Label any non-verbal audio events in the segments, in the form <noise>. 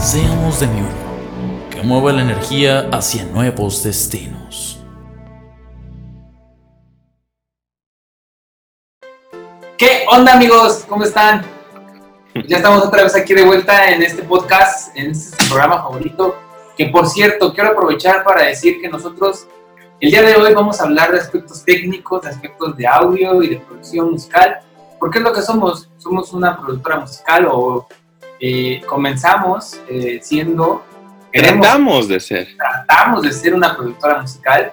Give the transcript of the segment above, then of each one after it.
Seamos de mi uno, que mueva la energía hacia nuevos destinos. ¿Qué onda amigos? ¿Cómo están? Ya estamos otra vez aquí de vuelta en este podcast, en este programa favorito. Que por cierto, quiero aprovechar para decir que nosotros el día de hoy vamos a hablar de aspectos técnicos, de aspectos de audio y de producción musical. Porque es lo que somos. Somos una productora musical o eh, comenzamos eh, siendo... Tratamos de ser. Tratamos de ser una productora musical.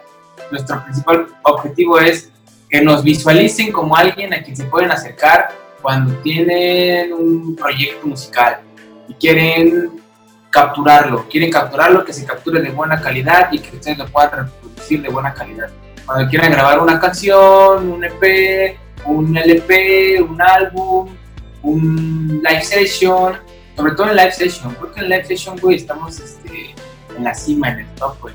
Nuestro principal objetivo es que nos visualicen como alguien a quien se pueden acercar cuando tienen un proyecto musical y quieren capturarlo, quieren capturarlo, que se capture de buena calidad y que ustedes lo puedan reproducir de buena calidad. Cuando quieran grabar una canción, un EP, un LP, un álbum, un live session, sobre todo en live session, porque en live session, güey, estamos este, en la cima, en el top, güey.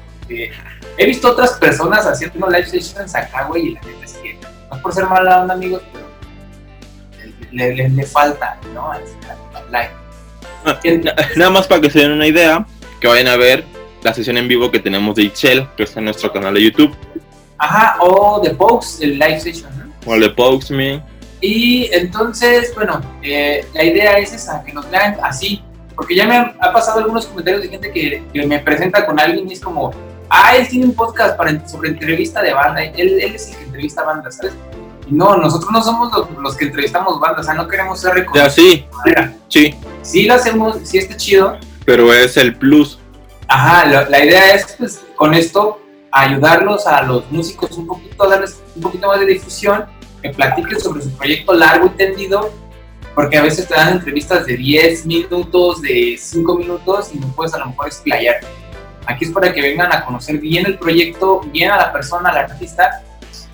He visto otras personas haciendo live sessions acá, güey, y la gente es que, no es por ser mala onda, amigos, pero le, le, le falta, ¿no? Al, live. Ah, nada más para que se den una idea, que vayan a ver la sesión en vivo que tenemos de Excel, que está en nuestro canal de YouTube. Ajá, o de Pokes, el live session, ¿no? O el de Pokes Me. Y entonces, bueno, eh, la idea es esa, que nos vean así, porque ya me han, ha pasado algunos comentarios de gente que, que, me presenta con alguien y es como, ah, él tiene un podcast para, sobre entrevista de banda, él, él es el que entrevista bandas, ¿sabes? Y no, nosotros no somos los, los, que entrevistamos bandas, o sea, no queremos ser reconocidos. Ya, sí, sí. Sí lo hacemos, sí está chido. Pero es el plus. Ajá, la, la idea es, pues, con esto, ayudarlos a los músicos un poquito, darles un poquito más de difusión que platiquen sobre su proyecto largo y tendido, porque a veces te dan entrevistas de 10 minutos, de 5 minutos y no puedes a lo mejor explayar. Aquí es para que vengan a conocer bien el proyecto, bien a la persona, al artista.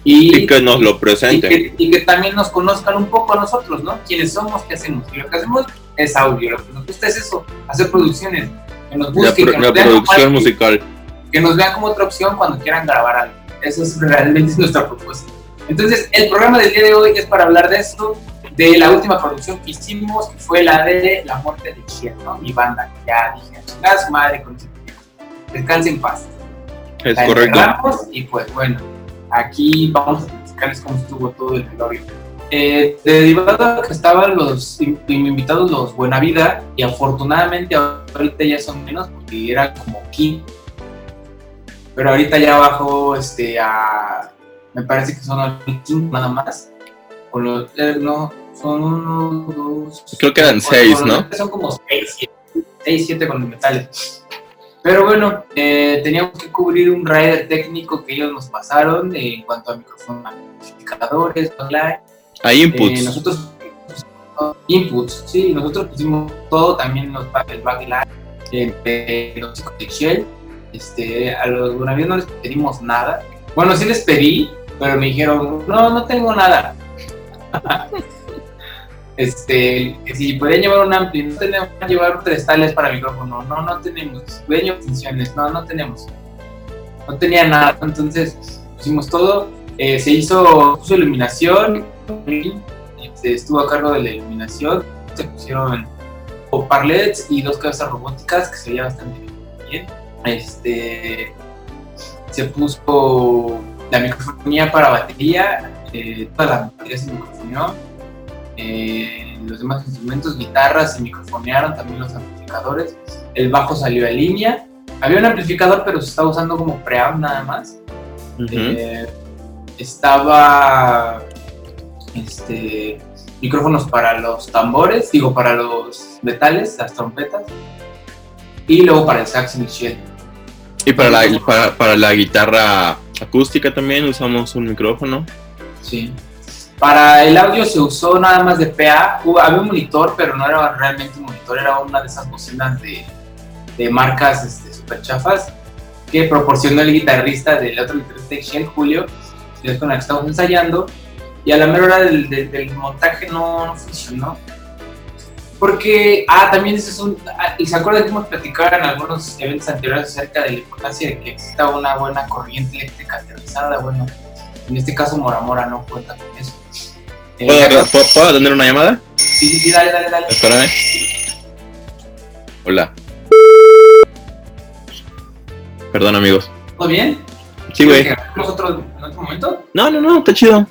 Y, y que nos lo presenten. Y que, y que, también nos conozcan un poco a nosotros, ¿no? ¿Quiénes somos? ¿Qué hacemos? Y lo que hacemos es audio, lo que nos gusta es eso, hacer producciones. Que nos busquen, la, que nos la producción musical. Que nos vean como otra opción cuando quieran grabar algo. Eso es realmente nuestra propuesta. Entonces, el programa del día de hoy es para hablar de esto, de la última producción que hicimos, que fue la de La Muerte de Chien, ¿no? Mi banda, que ya dije, chingada su madre con ese Descanse en paz. Es la correcto. Y pues bueno, aquí vamos a platicarles cómo estuvo todo el velorio. Eh, derivado que estaban los invitados los Buena Vida y afortunadamente ahorita ya son menos porque era como 15 pero ahorita ya bajó este a me parece que son 5 nada más. Con los, eh, no, son uno, dos. Creo que eran 6, ¿no? Son como 6, 7 con los metales. Pero bueno, eh, teníamos que cubrir un rider técnico que ellos nos pasaron en cuanto a micrófonos, amplificadores, online. Hay inputs. Eh, nosotros, inputs, sí, nosotros pusimos todo, también los el backline, eh, los de Shell. Este, a los buenavidos no les pedimos nada. Bueno, sí les pedí, pero me dijeron, no, no tengo nada. <laughs> este, si podían llevar un ampli, no tenemos que llevar tres tales para micrófono, no, no tenemos. Pueden llevar extensiones, no, no tenemos. No tenía nada, entonces pusimos todo. Eh, se hizo, puso iluminación, se estuvo a cargo de la iluminación, se pusieron parlets y dos cabezas robóticas que se veía bastante bien. Este, se puso la microfonía para batería, eh, todas las baterías se microfoneó, eh, los demás instrumentos, guitarras se microfonearon, también los amplificadores, el bajo salió en línea, había un amplificador pero se estaba usando como preamp nada más, uh -huh. eh, estaba este, micrófonos para los tambores, digo para los metales, las trompetas, y luego para el sax Michelle. Y para la, para, para la guitarra acústica también usamos un micrófono. Sí. Para el audio se usó nada más de PA. Había un monitor, pero no era realmente un monitor, era una de esas bocinas de, de marcas este, super chafas que proporcionó el guitarrista del otro guitarrista Shell, Julio, que es con el que estamos ensayando, y a la mera hora del, montaje no funcionó. Porque, ah, también ese es un, ah, y se acuerdan que hemos platicado en algunos eventos anteriores acerca de la importancia de que exista una buena corriente eléctrica aterrizada, bueno, en este caso Mora Mora no cuenta con eso. Eh, ¿Puedo, ¿puedo, puedo atender una llamada? sí, sí, sí, dale, dale, dale. Espérame. Hola. Perdón, amigos. ¿Todo bien? Sí, güey. ¿Quieres que hagamos otro en otro momento? No, no, no, está chido.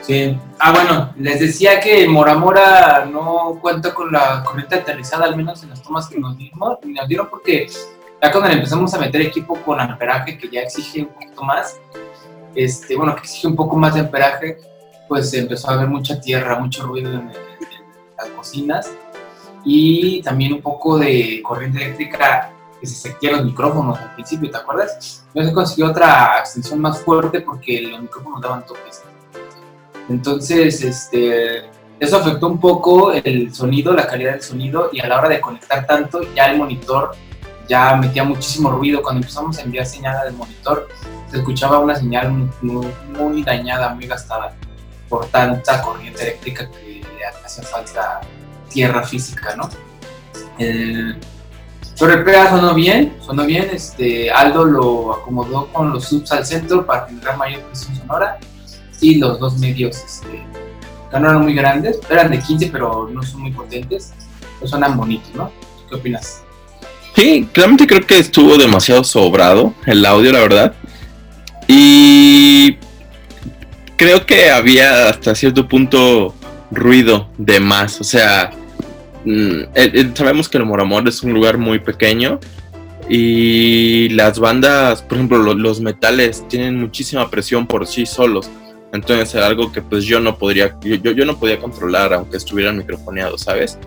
Sí. Ah, bueno, les decía que Mora Mora no cuenta con la corriente aterrizada, al menos en las tomas que nos y nos dieron porque ya cuando le empezamos a meter equipo con amperaje que ya exige un poquito más, este, bueno, que exige un poco más de amperaje, pues empezó a haber mucha tierra, mucho ruido en, las cocinas y también un poco de corriente eléctrica que se sentían los micrófonos al principio, ¿te acuerdas? No se consiguió otra extensión más fuerte porque los micrófonos daban toques. Entonces, este, eso afectó un poco el sonido, la calidad del sonido y a la hora de conectar tanto, ya el monitor ya metía muchísimo ruido. Cuando empezamos a enviar señal del monitor, se escuchaba una señal muy, dañada, muy gastada por tanta corriente eléctrica que hacía falta tierra física, ¿no? El sobre el PA sonó bien, sonó bien, este, Aldo lo acomodó con los subs al centro para generar mayor presión sonora y los dos medios este, no eran muy grandes, eran de 15 pero no son muy potentes, pues sonan bonitos, ¿no? ¿Qué opinas? Sí, claramente creo que estuvo demasiado sobrado el audio, la verdad. Y creo que había hasta cierto punto ruido de más. O sea, mm, eh, eh, sabemos que el Moramor es un lugar muy pequeño. Y las bandas, por ejemplo, lo- los metales tienen muchísima presión por sí solos. Entonces era algo que pues yo no podría, yo, yo, no podía controlar aunque estuvieran microfoneados, ¿sabes?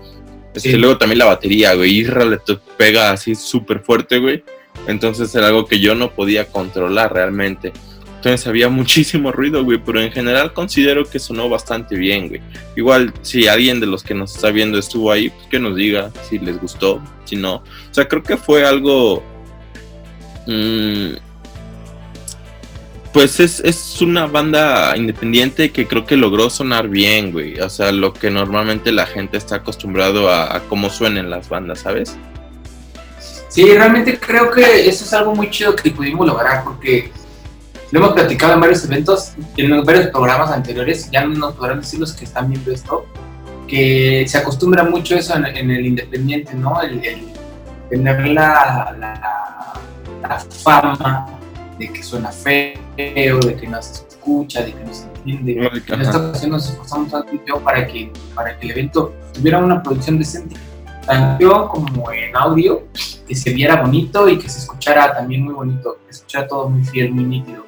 Este, Sí. Luego también la batería, güey. Isra le pega así súper fuerte, güey. Entonces era algo que yo no podía controlar realmente. Entonces había <laughs> muchísimo ruido, güey. Pero en general considero que sonó bastante bien, güey. Igual, si alguien de los que nos está viendo estuvo ahí, pues que nos diga si les gustó, si no. O sea, creo que fue algo. mm, pues es, es una banda independiente que creo que logró sonar bien, güey. O sea, lo que normalmente la gente está acostumbrado a, cómo suenen las bandas, ¿sabes? Sí, realmente creo que eso es algo muy chido que pudimos lograr porque lo hemos platicado en varios eventos, en varios programas anteriores, ya nos podrán decir los que están viendo esto, que se acostumbra mucho eso en, el independiente, ¿no? El, tener la, la fama de que suena feo, de que no se escucha, de que no se entiende. En esta ocasión nos esforzamos tanto para que, para que el evento tuviera una producción decente, tanto como en audio, que se viera bonito y que se escuchara también muy bonito, que se escuchara todo muy fiel, muy nítido.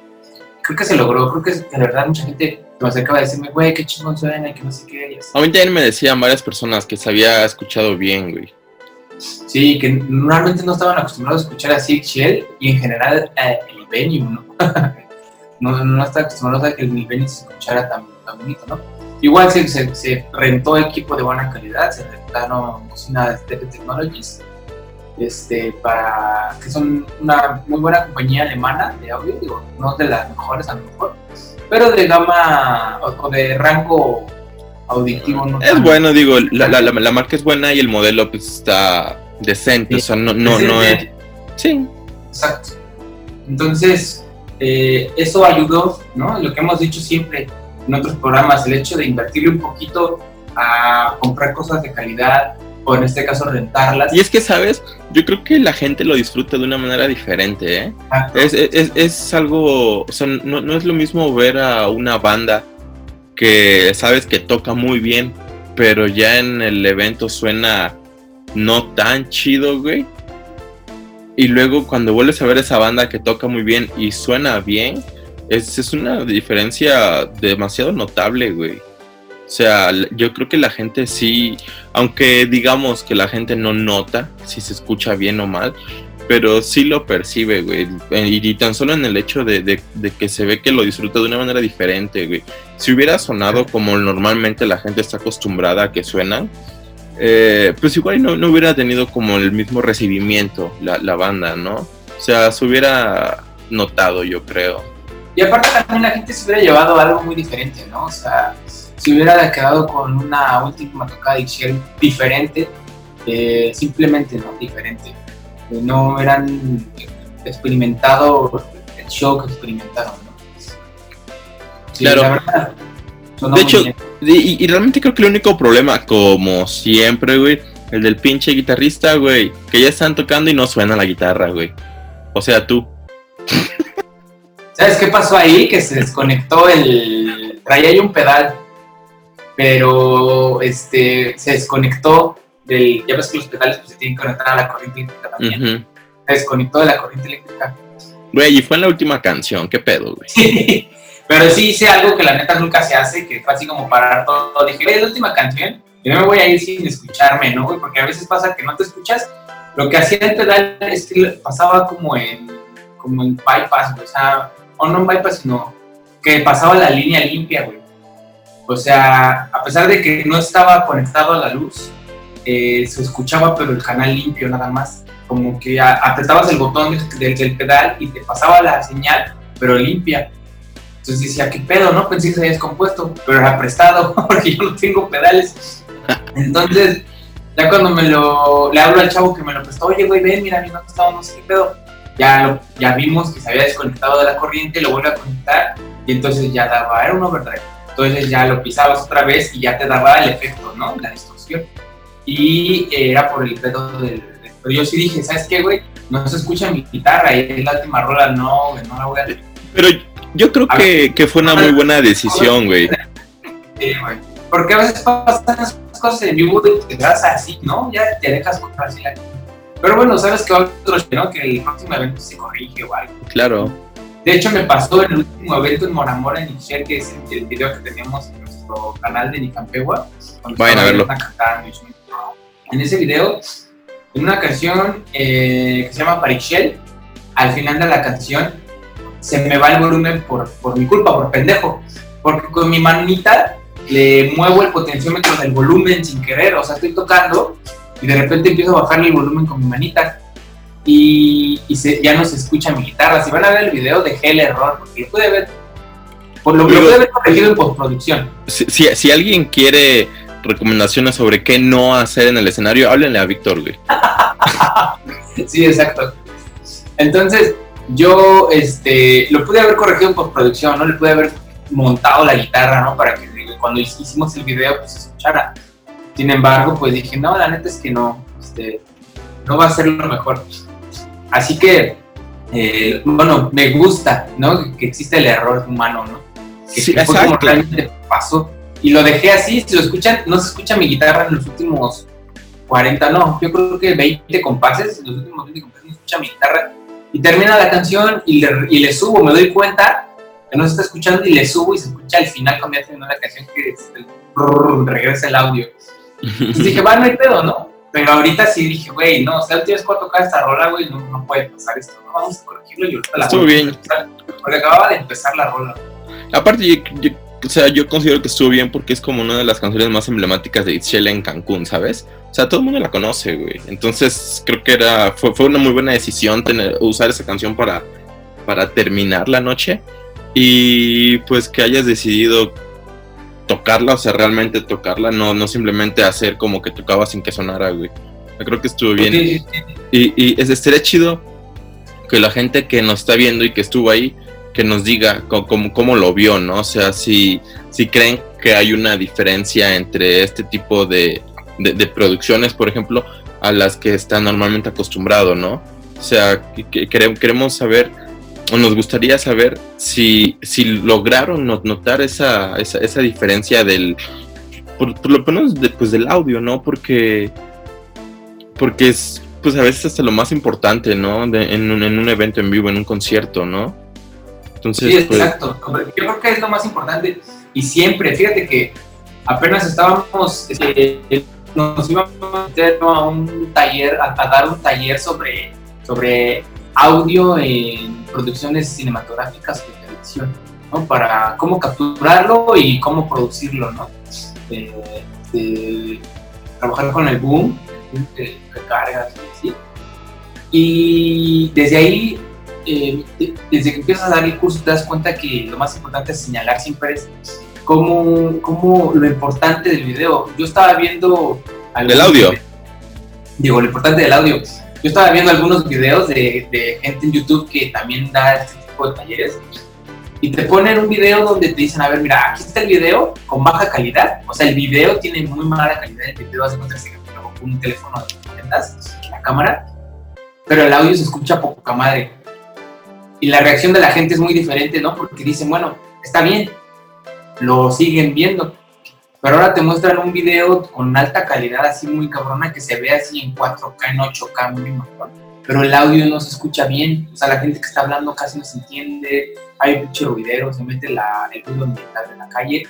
Creo que se logró, creo que de verdad mucha gente se me acercaba a decirme, güey, qué chingón suena y que no sé qué. y así. A mí también me decían varias personas que se había escuchado bien, güey. Sí, que normalmente no estaban acostumbrados a escuchar así Shell y en general eh, el venue, ¿no? <laughs> no, no estaban acostumbrados a que el venue se escuchara tan, tan bonito, ¿no? Igual se, rentó equipo de buena calidad, se rentaron bocinas de Technologies, este, para, que son una muy buena compañía alemana de audio, digo, no de las mejores a lo mejor, pero de gama o de rango auditivo. No Es bueno, digo, la, la, la, marca es buena y el modelo pues está decente, o sea, no, no, no es... Sí, Exacto. Entonces, eh, eso ayudó, ¿no? Lo que hemos dicho siempre en otros programas, el hecho de invertirle un poquito a comprar cosas de calidad, o en este caso rentarlas. y es que, ¿sabes? Yo creo que la gente lo disfruta de una manera diferente, ¿eh? Es, es, es algo, o sea, no, no es lo mismo ver a una banda que sabes que toca muy bien, pero ya en el evento suena no tan chido, güey. Y luego cuando vuelves a ver esa banda que toca muy bien y suena bien, es, es una diferencia demasiado notable, güey. O sea, yo creo que la gente sí, aunque digamos que la gente no nota si se escucha bien o mal, pero sí lo percibe, güey. Eh, Y, y tan solo en el hecho de, de- de que se ve que lo disfruta de una manera diferente, güey. Si hubiera sonado como normalmente la gente está acostumbrada a que suenan, eh, pues igual no, no, hubiera tenido como el mismo recibimiento la, la, banda, ¿no? O sea, se hubiera notado, yo creo. Y aparte también la gente se hubiera llevado algo muy diferente, ¿no? O sea, se hubiera quedado con una última tocada diferente, eh, simplemente no diferente. No hubieran experimentado el show que experimentaron, ¿no? Sí, claro. La verdad, de hecho, y, y, realmente creo que el único problema, como siempre, güey, el del pinche guitarrista, güey, que ya están tocando y no suena la guitarra, güey. O sea, tú. ¿Sabes qué pasó ahí? Que se desconectó el. Traía ahí un pedal, pero este se desconectó del. Ya ves que los pedales pues, se tienen que conectar a la corriente eléctrica también. Se desconectó de la corriente eléctrica. Güey, y fue en la última canción, ¿qué pedo, güey? Pero sí hice algo que la neta nunca se hace, que fue así como parar todo. Dije, es la última canción, y no me voy a ir sin escucharme, ¿no, güey? Porque a veces pasa que no te escuchas. Lo que hacía el pedal es que pasaba como en, como en bypass, o sea, o no en bypass, sino que pasaba la línea limpia, güey. O sea, a pesar de que no estaba conectado a la luz, se escuchaba, pero el canal limpio nada más. Como que apretabas el botón del, pedal y te pasaba la señal, pero limpia. Entonces decía, ¿qué pedo, no? Pensé que se había descompuesto, pero era prestado <laughs> porque yo no tengo pedales. Entonces, ya cuando me lo, le hablo al chavo que me lo prestó, oye, güey, ven, mira, mi no estaba, no sé qué pedo. Ya, ya vimos que se había desconectado de la corriente, lo vuelve a conectar y entonces ya daba, era un overdrive. Entonces ya lo pisabas otra vez y ya te daba el efecto, ¿no? La distorsión. Y era por el pedo del, Pero yo sí dije, ¿sabes qué, güey? No se escucha mi guitarra y es la última rola, no, güey, no la voy a... Pero yo creo que, que, fue una muy buena decisión, güey. <laughs> Sí, güey. Porque a veces pasan esas cosas en vivo y te das así, ¿no? Ya te dejas comprar así la Pero bueno, sabes que otro, ¿no? Que el próximo evento se corrige o algo. Claro. De hecho, me pasó el último evento en Moramora, en Ixchel, que es el video que tenemos en nuestro canal de Nicampegua. Vayan a verlo. En ese video, en una canción eh, que se llama Parixel, al final de la canción se me va el volumen por, por mi culpa, por pendejo. Porque con mi manita le muevo el potenciómetro del volumen sin querer. O sea, estoy tocando y de repente empiezo a bajarle el volumen con mi manita. Y, ya no se escucha mi guitarra. Si van a ver el video, dejé el error, porque lo puede ver. Por lo que lo puede haber corregido en postproducción. Si, si, alguien quiere recomendaciones sobre qué no hacer en el escenario, háblenle a Víctor, güey. <laughs> sí, exacto. Entonces, yo este, lo pude haber corregido en postproducción, ¿no? Le pude haber montado la guitarra, ¿no? Para que cuando hicimos el video, pues se escuchara. Sin embargo, pues dije, no, la neta es que no, este, no va a ser lo mejor. Así que, eh, bueno, me gusta, ¿no? Que existe el error humano, ¿no? Que, sí, fue como realmente pasó. Y lo dejé así, si lo escuchan, no se escucha mi guitarra en los últimos 40, no, yo creo que 20 compases, en los últimos 20 compases no se escucha mi guitarra y termina la canción y le, y le subo, me doy cuenta que no se está escuchando y le subo y se escucha al final cuando ya terminó la canción que es el, regresa el audio. Entonces dije, va, no hay pedo, ¿no? Pero ahorita sí dije, güey, no, o sea, tienes que tocar esta rola, güey, no, no puede pasar esto, no vamos a corregirlo y ahorita la Estuvo bien. Porque acababa de empezar la rola. Aparte, yo, yo, o sea, yo considero que estuvo bien porque es como una de las canciones más emblemáticas de Itzel en Cancún, ¿sabes? O sea, todo el mundo la conoce, güey. Entonces, creo que era fue, fue una muy buena decisión tener, usar esa canción para, para terminar la noche. Y pues que hayas decidido tocarla, o sea, realmente tocarla, no, no simplemente hacer como que tocaba sin que sonara, güey. Yo creo que estuvo bien. Y, y es, estaría chido que la gente que nos está viendo y que estuvo ahí, que nos diga cómo, cómo lo vio, ¿no? O sea, si, si creen que hay una diferencia entre este tipo de, de, producciones, por ejemplo, a las que está normalmente acostumbrado, ¿no? O sea, que, queremos saber, o nos gustaría saber si, si lograron notar esa, esa, esa diferencia del, por, lo menos pues, del audio, ¿no? Porque, porque es, pues a veces hasta lo más importante, ¿no? en, un, en un evento en vivo, en un concierto, ¿no? Sí, pues, exacto. Yo creo que es lo más importante. Y siempre, fíjate que apenas estábamos, este, nos íbamos a meter a un taller, a, dar un taller sobre, sobre audio en producciones cinematográficas de televisión, ¿no? Para cómo capturarlo y cómo producirlo, ¿no? Eh, trabajar con el boom, de recargas y así. Y desde ahí, eh, desde que empiezas a dar el curso, te das cuenta que lo más importante es señalar siempre es cómo, cómo lo importante del video. Yo estaba viendo... ¿Del audio? Digo, lo importante del audio. Yo estaba viendo algunos videos de, de gente en YouTube que también da este tipo de talleres y te ponen un video donde te dicen, a ver, mira, aquí está el video con baja calidad, o sea, el video tiene muy mala calidad, el video hace cuenta que con un teléfono de la cámara, pero el audio se escucha poca madre. Y la reacción de la gente es muy diferente, ¿no? Porque dicen, bueno, está bien, lo siguen viendo, pero ahora te muestran un video con alta calidad, así muy cabrona, que se ve así en 4K, en 8K, muy mejor pero el audio no se escucha bien, o sea, la gente que está hablando casi no se entiende, hay mucho ruidero, se mete la, el ruido ambiental de la calle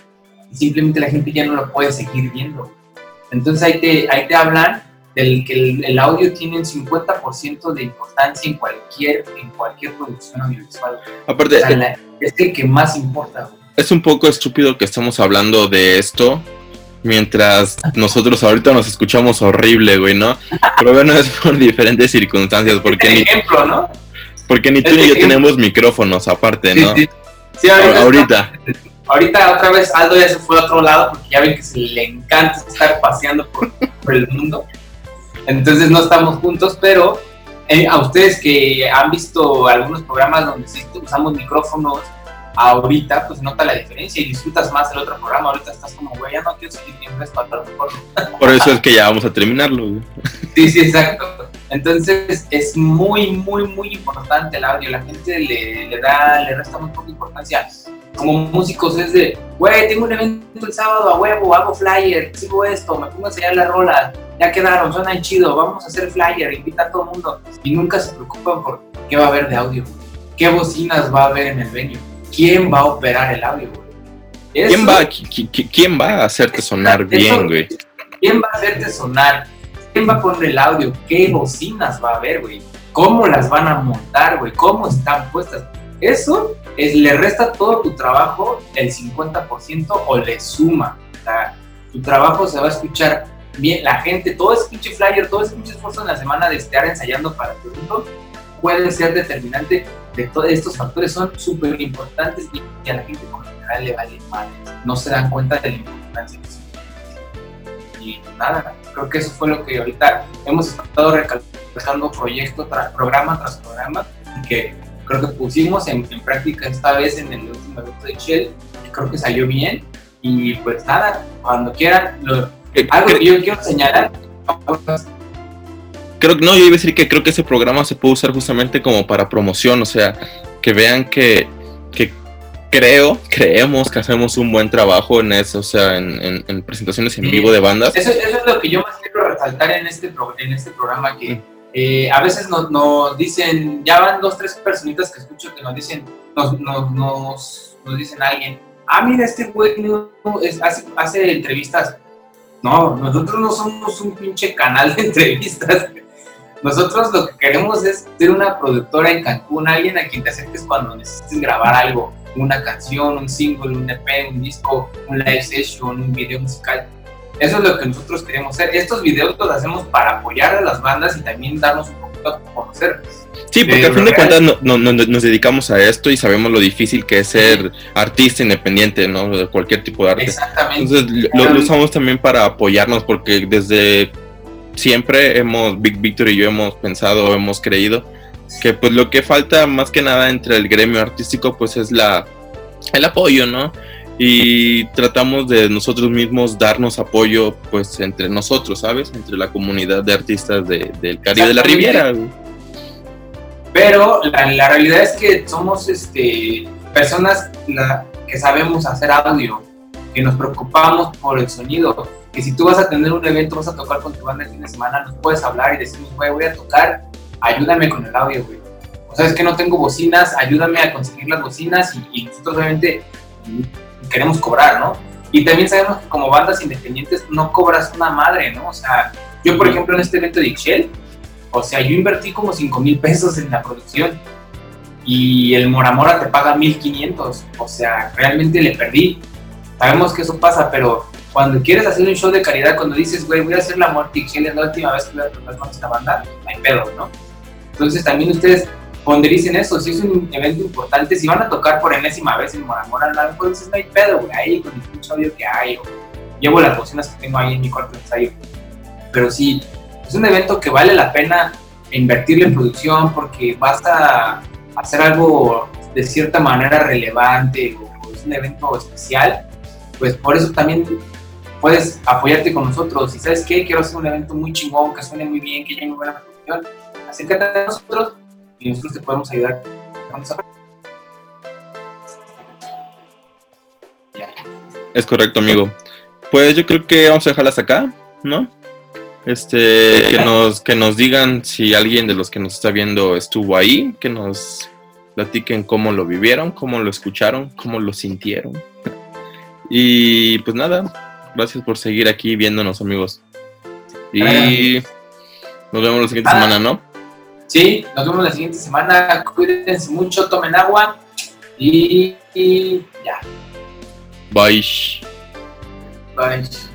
y simplemente la gente ya no lo puede seguir viendo. Entonces ahí te, ahí te hablan del que el, audio tiene un 50% de importancia en cualquier, en cualquier producción audiovisual. Aparte, es el que más importa. Es un poco estúpido que estamos hablando de esto, Mientras nosotros ahorita nos escuchamos horrible, güey, ¿no? Pero bueno, es por diferentes circunstancias. Porque ni, ejemplo, ¿no? Porque ni tú ni yo tenemos micrófonos aparte, ¿no? Sí, sí. ahorita. ahorita. otra vez Aldo ya se fue a otro lado porque ya ven que se le encanta estar paseando por, el mundo. Entonces no estamos juntos, pero eh, a ustedes que han visto algunos programas donde sí usamos micrófonos ahorita pues nota la diferencia y disfrutas más el otro programa. Ahorita estás como, güey, ya no quiero seguir viendo esto. <laughs> Por eso es que ya vamos a terminarlo. Sí, sí, exacto. Entonces es muy, muy, muy importante el audio. La gente le, le da, le resta muy poca importancia. Como músicos es de, güey, tengo un evento el sábado a huevo, hago flyer, sigo esto, me pongo a enseñar la rola, ya quedaron, suenan chido, vamos a hacer flyer, invita a todo el mundo. Y nunca se preocupan por qué va a haber de audio, qué bocinas va a haber en el venue quién va a operar el audio, güey. ¿Quién, va, ¿Quién va a hacerte sonar bien, güey? ¿Quién va a hacerte sonar? ¿Quién va a poner el audio? ¿Qué bocinas va a haber, güey? ¿Cómo las van a montar, güey? ¿Cómo están puestas? Eso es, le resta todo tu trabajo el 50% o le suma. O sea, tu trabajo se va a escuchar bien. La gente, todo ese pinche flyer, todo ese pinche esfuerzo en la semana de estar ensayando para tu evento puede ser determinante de todos estos factores son súper importantes y a la gente con general le vale mal, no se dan cuenta de la importancia Y nada, creo que eso fue lo que ahorita hemos estado recalcando proyecto tras programa tras programa y que creo que pusimos en, práctica esta vez en el último evento de Shell, y creo que salió bien y pues nada, cuando quieran, algo que yo quiero señalar, creo que no, yo iba a decir que creo que ese programa se puede usar justamente como para promoción, o sea, que vean que, que creo, creemos que hacemos un buen trabajo en eso, o sea, en, en, presentaciones en vivo de bandas. Eso, eso, es lo que yo más quiero resaltar en este, en este programa, que mm. eh, a veces nos, nos, dicen, ya van dos, tres personitas que escucho que nos dicen, nos, nos, nos, dicen a alguien, ah, mira, este güey hace, hace entrevistas. No, nosotros no somos un pinche canal de entrevistas. Nosotros lo que queremos es ser una productora en Cancún, alguien a quien te acerques cuando necesites grabar algo, una canción, un single, un EP, un disco, un live session, un video musical. Eso es lo que nosotros queremos hacer. Estos videos los hacemos para apoyar a las bandas y también darnos un a conocer. Sí, porque al fin de cuentas no, nos dedicamos a esto y sabemos lo difícil que es ser artista independiente, ¿no? De cualquier tipo de arte. Exactamente. Entonces lo, lo usamos también para apoyarnos porque desde siempre hemos, Big Victor y yo hemos pensado, hemos creído que pues lo que falta más que nada entre el gremio artístico pues es la el apoyo, ¿no? Y tratamos de nosotros mismos darnos apoyo pues entre nosotros, ¿sabes? Entre la comunidad de artistas del Caribe de la Riviera. Pero la, realidad es que somos este, personas que sabemos hacer audio, que nos preocupamos por el sonido, que si tú vas a tener un evento, vas a tocar con tu banda el fin de semana, nos puedes hablar y decirnos, güey, voy a tocar, ayúdame con el audio, güey. O sea, es que no tengo bocinas, ayúdame a conseguir las bocinas y, nosotros obviamente queremos cobrar, ¿no? Y también sabemos que como bandas independientes no cobras una madre, ¿no? O sea, yo por ejemplo en este evento de Ixchel, o sea, yo invertí como 5 mil pesos en la producción y el Moramora te paga 1500, o sea, realmente le perdí. Sabemos que eso pasa, pero cuando quieres hacer un show de calidad, cuando dices, güey, voy a hacer la muerte y es la última vez que voy a tocar con esta banda, hay pedo, ¿no? Entonces también ustedes pondericen eso, si es un evento importante, si van a tocar por enésima vez en Moramora, pues no hay pedo, güey, ahí con el mucho audio que hay, o llevo las bocinas que tengo ahí en mi cuarto de ensayo. Pero sí, es un evento que vale la pena invertirle en producción porque vas a hacer algo de cierta manera relevante o es un evento especial, pues por eso también puedes apoyarte con nosotros. Y sabes qué, quiero hacer un evento muy chingón, que suene muy bien, que haya muy buena producción, acércate a nosotros y nosotros te podemos ayudar con esa Es correcto, amigo. Pues yo creo que vamos a dejarlas acá, ¿no? Este, que nos, que nos digan si alguien de los que nos está viendo estuvo ahí, que nos platiquen cómo lo vivieron, cómo lo escucharon, cómo lo sintieron. Y pues nada, gracias por seguir aquí viéndonos, amigos. Y nos vemos la siguiente semana, ¿no? Sí, nos vemos la siguiente semana. Cuídense mucho, tomen agua y, y ya. Bye. Bye.